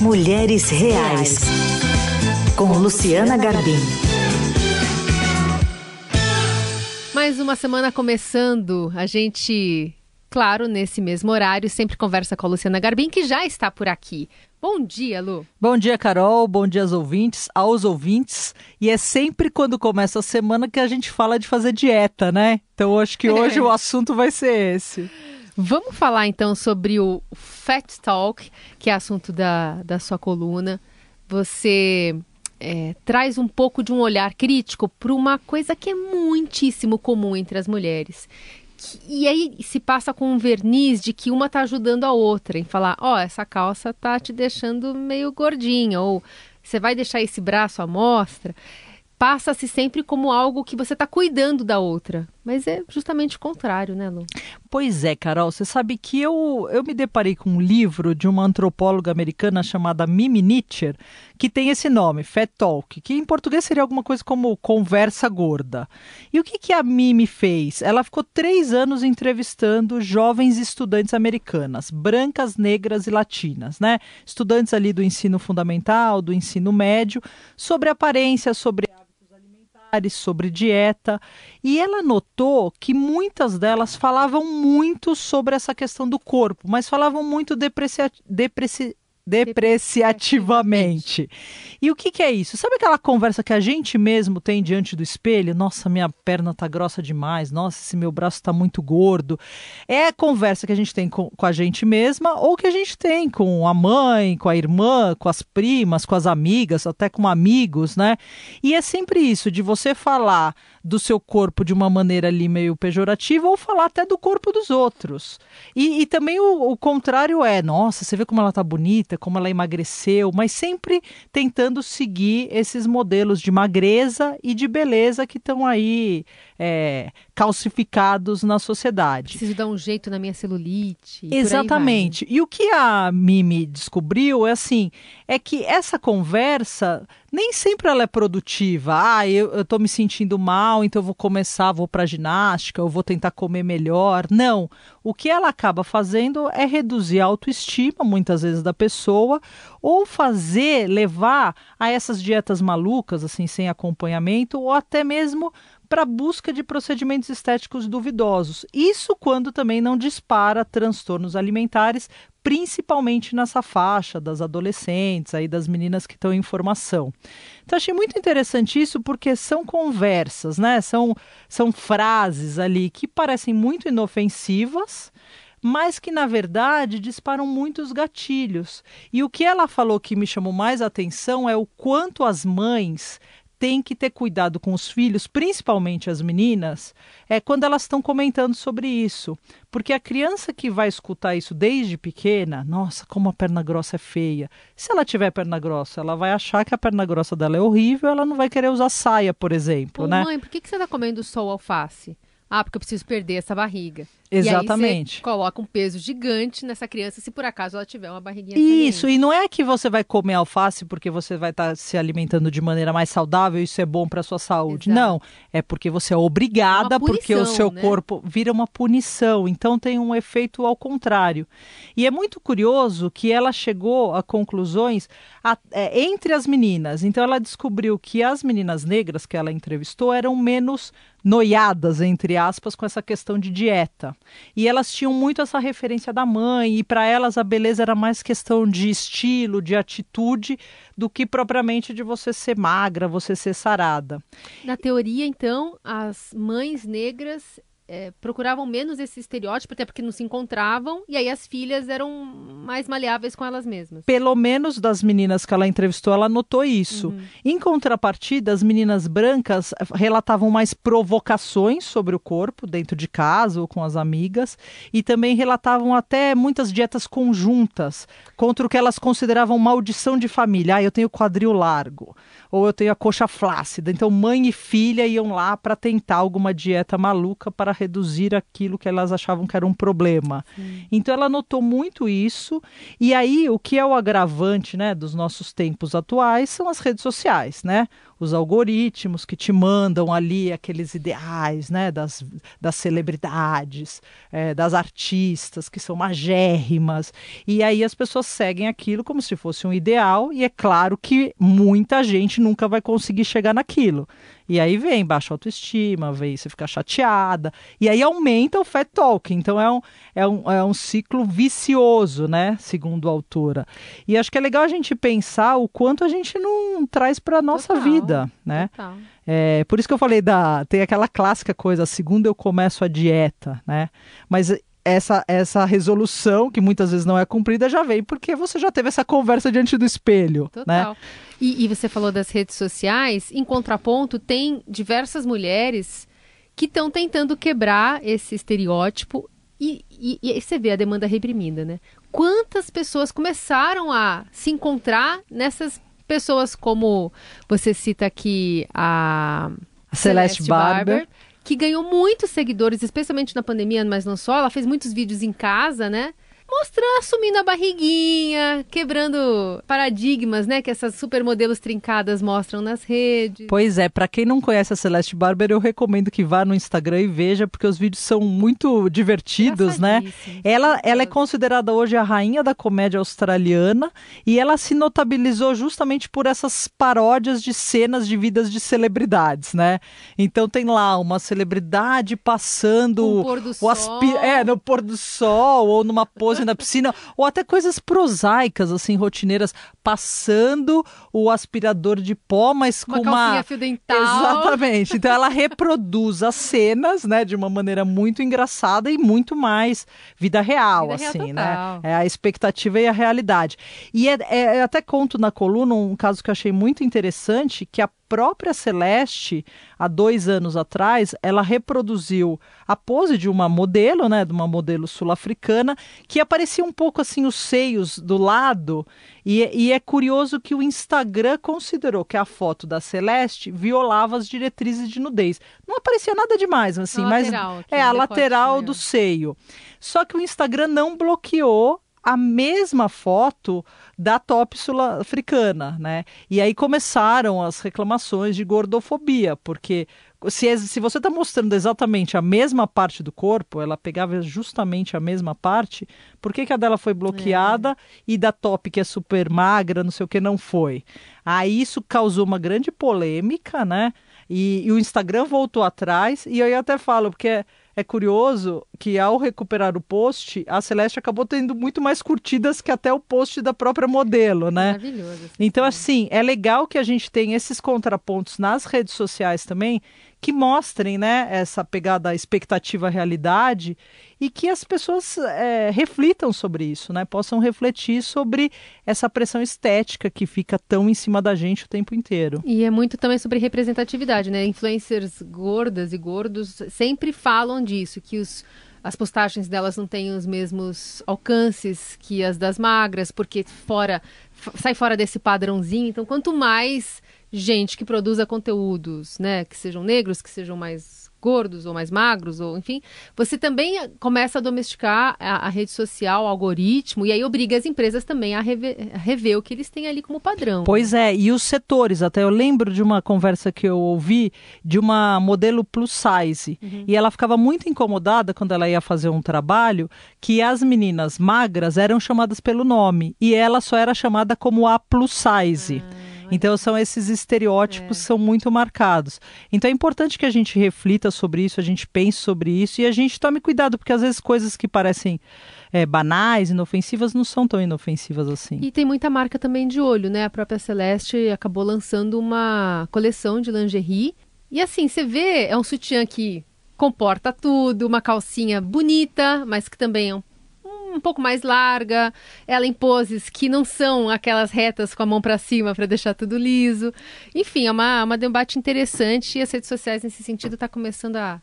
Mulheres Reais, com Luciana Garbim. Mais uma semana começando, a gente, claro, nesse mesmo horário, sempre conversa com a Luciana Garbim, que já está por aqui. Bom dia, Lu. Bom dia, Carol. Bom dia aos ouvintes, aos ouvintes. E é sempre quando começa a semana que a gente fala de fazer dieta, né? Então acho que hoje o assunto vai ser esse. Vamos falar então sobre o Fat Talk, que é assunto da, da sua coluna. Você é, traz um pouco de um olhar crítico para uma coisa que é muitíssimo comum entre as mulheres. Que, e aí se passa com um verniz de que uma está ajudando a outra em falar: ó, oh, essa calça tá te deixando meio gordinha, ou você vai deixar esse braço à mostra passa-se sempre como algo que você está cuidando da outra. Mas é justamente o contrário, né, Lu? Pois é, Carol. Você sabe que eu, eu me deparei com um livro de uma antropóloga americana chamada Mimi Nietzsche, que tem esse nome, Fat Talk, que em português seria alguma coisa como conversa gorda. E o que, que a Mimi fez? Ela ficou três anos entrevistando jovens estudantes americanas, brancas, negras e latinas, né? Estudantes ali do ensino fundamental, do ensino médio, sobre aparência, sobre sobre dieta, e ela notou que muitas delas falavam muito sobre essa questão do corpo, mas falavam muito deprecia depreci depreciativamente. E o que, que, é isso? Sabe aquela conversa que a gente mesmo tem diante do espelho? Nossa, minha perna tá grossa demais. Nossa, esse meu braço tá muito gordo. É a conversa que a gente tem com, com a gente mesma ou que a gente tem com a mãe, com a irmã, com as primas, com as amigas, até com amigos, né? E é sempre isso, de você falar do seu corpo de uma maneira ali meio pejorativa ou falar até do corpo dos outros. E, e também o, o, contrário é, nossa, você vê como ela tá bonita, como ela emagreceu, mas sempre tentando seguir esses modelos de magreza e de beleza que estão aí é, calcificados na sociedade. Preciso dar um jeito na minha celulite. Exatamente. Vai, né? E o que a Mimi descobriu é assim, é que essa conversa nem sempre ela é produtiva. Ah, eu, eu tô me sentindo mal, então eu vou começar, vou para ginástica, eu vou tentar comer melhor. Não. O que ela acaba fazendo é reduzir a autoestima, muitas vezes, da pessoa, ou fazer, levar a essas dietas malucas, assim, sem acompanhamento, ou até mesmo para busca de procedimentos estéticos duvidosos. Isso quando também não dispara transtornos alimentares, principalmente nessa faixa das adolescentes, aí das meninas que estão em formação. Então achei muito interessante isso porque são conversas, né? São, são frases ali que parecem muito inofensivas, mas que na verdade disparam muitos gatilhos. E o que ela falou que me chamou mais atenção é o quanto as mães tem que ter cuidado com os filhos, principalmente as meninas, é quando elas estão comentando sobre isso. Porque a criança que vai escutar isso desde pequena, nossa, como a perna grossa é feia. Se ela tiver perna grossa, ela vai achar que a perna grossa dela é horrível, ela não vai querer usar saia, por exemplo, né? Mãe, por que, que você está comendo só alface? Ah, porque eu preciso perder essa barriga. Exatamente. Coloca um peso gigante nessa criança se por acaso ela tiver uma barriguinha Isso, diferente. e não é que você vai comer alface porque você vai estar tá se alimentando de maneira mais saudável e isso é bom para sua saúde. Exato. Não, é porque você é obrigada é punição, porque o seu né? corpo vira uma punição. Então tem um efeito ao contrário. E é muito curioso que ela chegou a conclusões a, é, entre as meninas. Então ela descobriu que as meninas negras que ela entrevistou eram menos noiadas, entre aspas, com essa questão de dieta. E elas tinham muito essa referência da mãe, e para elas a beleza era mais questão de estilo, de atitude, do que propriamente de você ser magra, você ser sarada. Na teoria, então, as mães negras é, procuravam menos esse estereótipo, até porque não se encontravam, e aí as filhas eram mais maleáveis com elas mesmas. Pelo menos das meninas que ela entrevistou, ela notou isso. Uhum. Em contrapartida, as meninas brancas relatavam mais provocações sobre o corpo, dentro de casa ou com as amigas, e também relatavam até muitas dietas conjuntas contra o que elas consideravam maldição de família. Ah, eu tenho quadril largo, ou eu tenho a coxa flácida. Então, mãe e filha iam lá para tentar alguma dieta maluca para reduzir aquilo que elas achavam que era um problema. Sim. Então ela notou muito isso. E aí o que é o agravante, né, dos nossos tempos atuais são as redes sociais, né? Os algoritmos que te mandam ali aqueles ideais, né, das, das celebridades, é, das artistas que são magérrimas, e aí as pessoas seguem aquilo como se fosse um ideal, e é claro que muita gente nunca vai conseguir chegar naquilo. E aí vem baixa autoestima, vem você ficar chateada, e aí aumenta o fat talk. Então é um, é um, é um ciclo vicioso, né? Segundo a autora. E acho que é legal a gente pensar o quanto a gente não traz para nossa Total, vida, né? Total. É, por isso que eu falei da. Tem aquela clássica coisa, segunda eu começo a dieta, né? Mas essa, essa resolução, que muitas vezes não é cumprida, já vem porque você já teve essa conversa diante do espelho. Né? Total. E, e você falou das redes sociais, em contraponto, tem diversas mulheres que estão tentando quebrar esse estereótipo e, e, e aí você vê a demanda reprimida, né? Quantas pessoas começaram a se encontrar nessas pessoas como você cita aqui a, A Celeste, Barber. que ganhou muitos seguidores, especialmente na pandemia, mas não só. Ela fez muitos vídeos em casa, né? Mostrando, assumindo a barriguinha, quebrando paradigmas, né? Que essas supermodelos trincadas mostram nas redes. Pois é, para quem não conhece a Celeste Barber, eu recomendo que vá no Instagram e veja, porque os vídeos são muito divertidos, né? Ela, ela é considerada hoje a rainha da comédia australiana e ela se notabilizou justamente por essas paródias de cenas de vidas de celebridades, né? Então tem lá uma celebridade passando o aspi- é, no pôr do sol ou numa pose na piscina, ou até coisas prosaicas assim, rotineiras, passando o aspirador de pó, mas Uma com calcinha uma fio dental. Exatamente. Então ela reproduz as cenas, né, de uma maneira muito engraçada e muito mais vida real, Vida real assim, total. né? É a expectativa e a realidade. E é, é- eu até conto na coluna um caso que eu achei muito interessante, que a própria Celeste, há dois anos atrás, ela reproduziu a pose de uma modelo, né, de uma modelo sul-africana, que aparecia um pouco assim os seios do lado, e, e é curioso que o Instagram considerou que a foto da Celeste violava as diretrizes de nudez. Não aparecia nada demais, assim, Na mas lateral, é a lateral do seio. Só que o Instagram não bloqueou a mesma foto da top sul-africana, né? E aí começaram as reclamações de gordofobia, porque se, é- se você está mostrando exatamente a mesma parte do corpo, ela pegava justamente a mesma parte, por que, que a dela foi bloqueada e da top, que é super magra, não sei o que, não foi? Aí isso causou uma grande polêmica, né? E, e o Instagram voltou atrás, e eu até falo, porque é, curioso que ao recuperar o post, a Celeste acabou tendo muito mais curtidas que até o post da própria modelo, né? Maravilhoso. Então, assim, é legal que a gente tenha esses contrapontos nas redes sociais também, que mostrem, né, essa pegada expectativa-realidade e que as pessoas é, reflitam sobre isso, né? Possam refletir sobre essa pressão estética que fica tão em cima da gente o tempo inteiro. E é muito também sobre representatividade, né? Influencers gordas e gordos sempre falam disso, que os, as postagens delas não têm os mesmos alcances que as das magras, porque fora sai fora desse padrãozinho. Então, quanto mais gente que produza conteúdos, né, que sejam negros, que sejam mais gordos ou mais magros, ou enfim, você também começa a domesticar a, a rede social, o algoritmo, e aí obriga as empresas também a rever, a rever o que eles têm ali como padrão. Pois é, e os setores, até eu lembro de uma conversa que eu ouvi de uma modelo plus size, e ela ficava muito incomodada quando ela ia fazer um trabalho que as meninas magras eram chamadas pelo nome e ela só era chamada como a plus size. Então são esses estereótipos que são muito marcados. Então é importante que a gente reflita sobre isso, a gente pense sobre isso e a gente tome cuidado, porque às vezes coisas que parecem é, banais, inofensivas, não são tão inofensivas assim. E tem muita marca também de olho, né? A própria Celeste acabou lançando uma coleção de lingerie. E assim, você vê, é um sutiã que comporta tudo, uma calcinha bonita, mas que também é um, um pouco mais larga. Ela em poses que não são aquelas retas com a mão para cima para deixar tudo liso. Enfim, é uma, uma debate interessante e as redes sociais nesse sentido está começando a,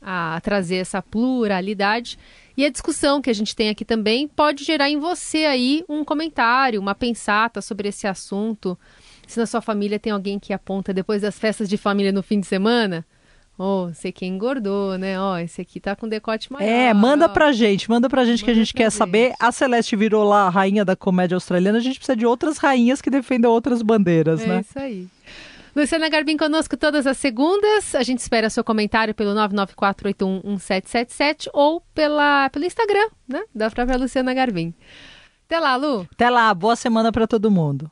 a trazer essa pluralidade. E a discussão que a gente tem aqui também pode gerar em você aí um comentário, uma pensata sobre esse assunto. Se na sua família tem alguém que aponta depois das festas de família no fim de semana, Ó, oh, esse engordou, né? Ó, oh, esse aqui tá com decote maior. É, manda pra gente, manda pra gente manda que a gente quer gente. saber. A Celeste virou lá a rainha da comédia australiana, a gente precisa de outras rainhas que defendam outras bandeiras, é né? É isso aí. Luciana Garbim conosco todas as segundas. A gente espera seu comentário pelo 994811777 ou pela, pelo Instagram, né? Da própria Luciana Garbim. Até lá, Lu. Até lá. Boa semana para todo mundo.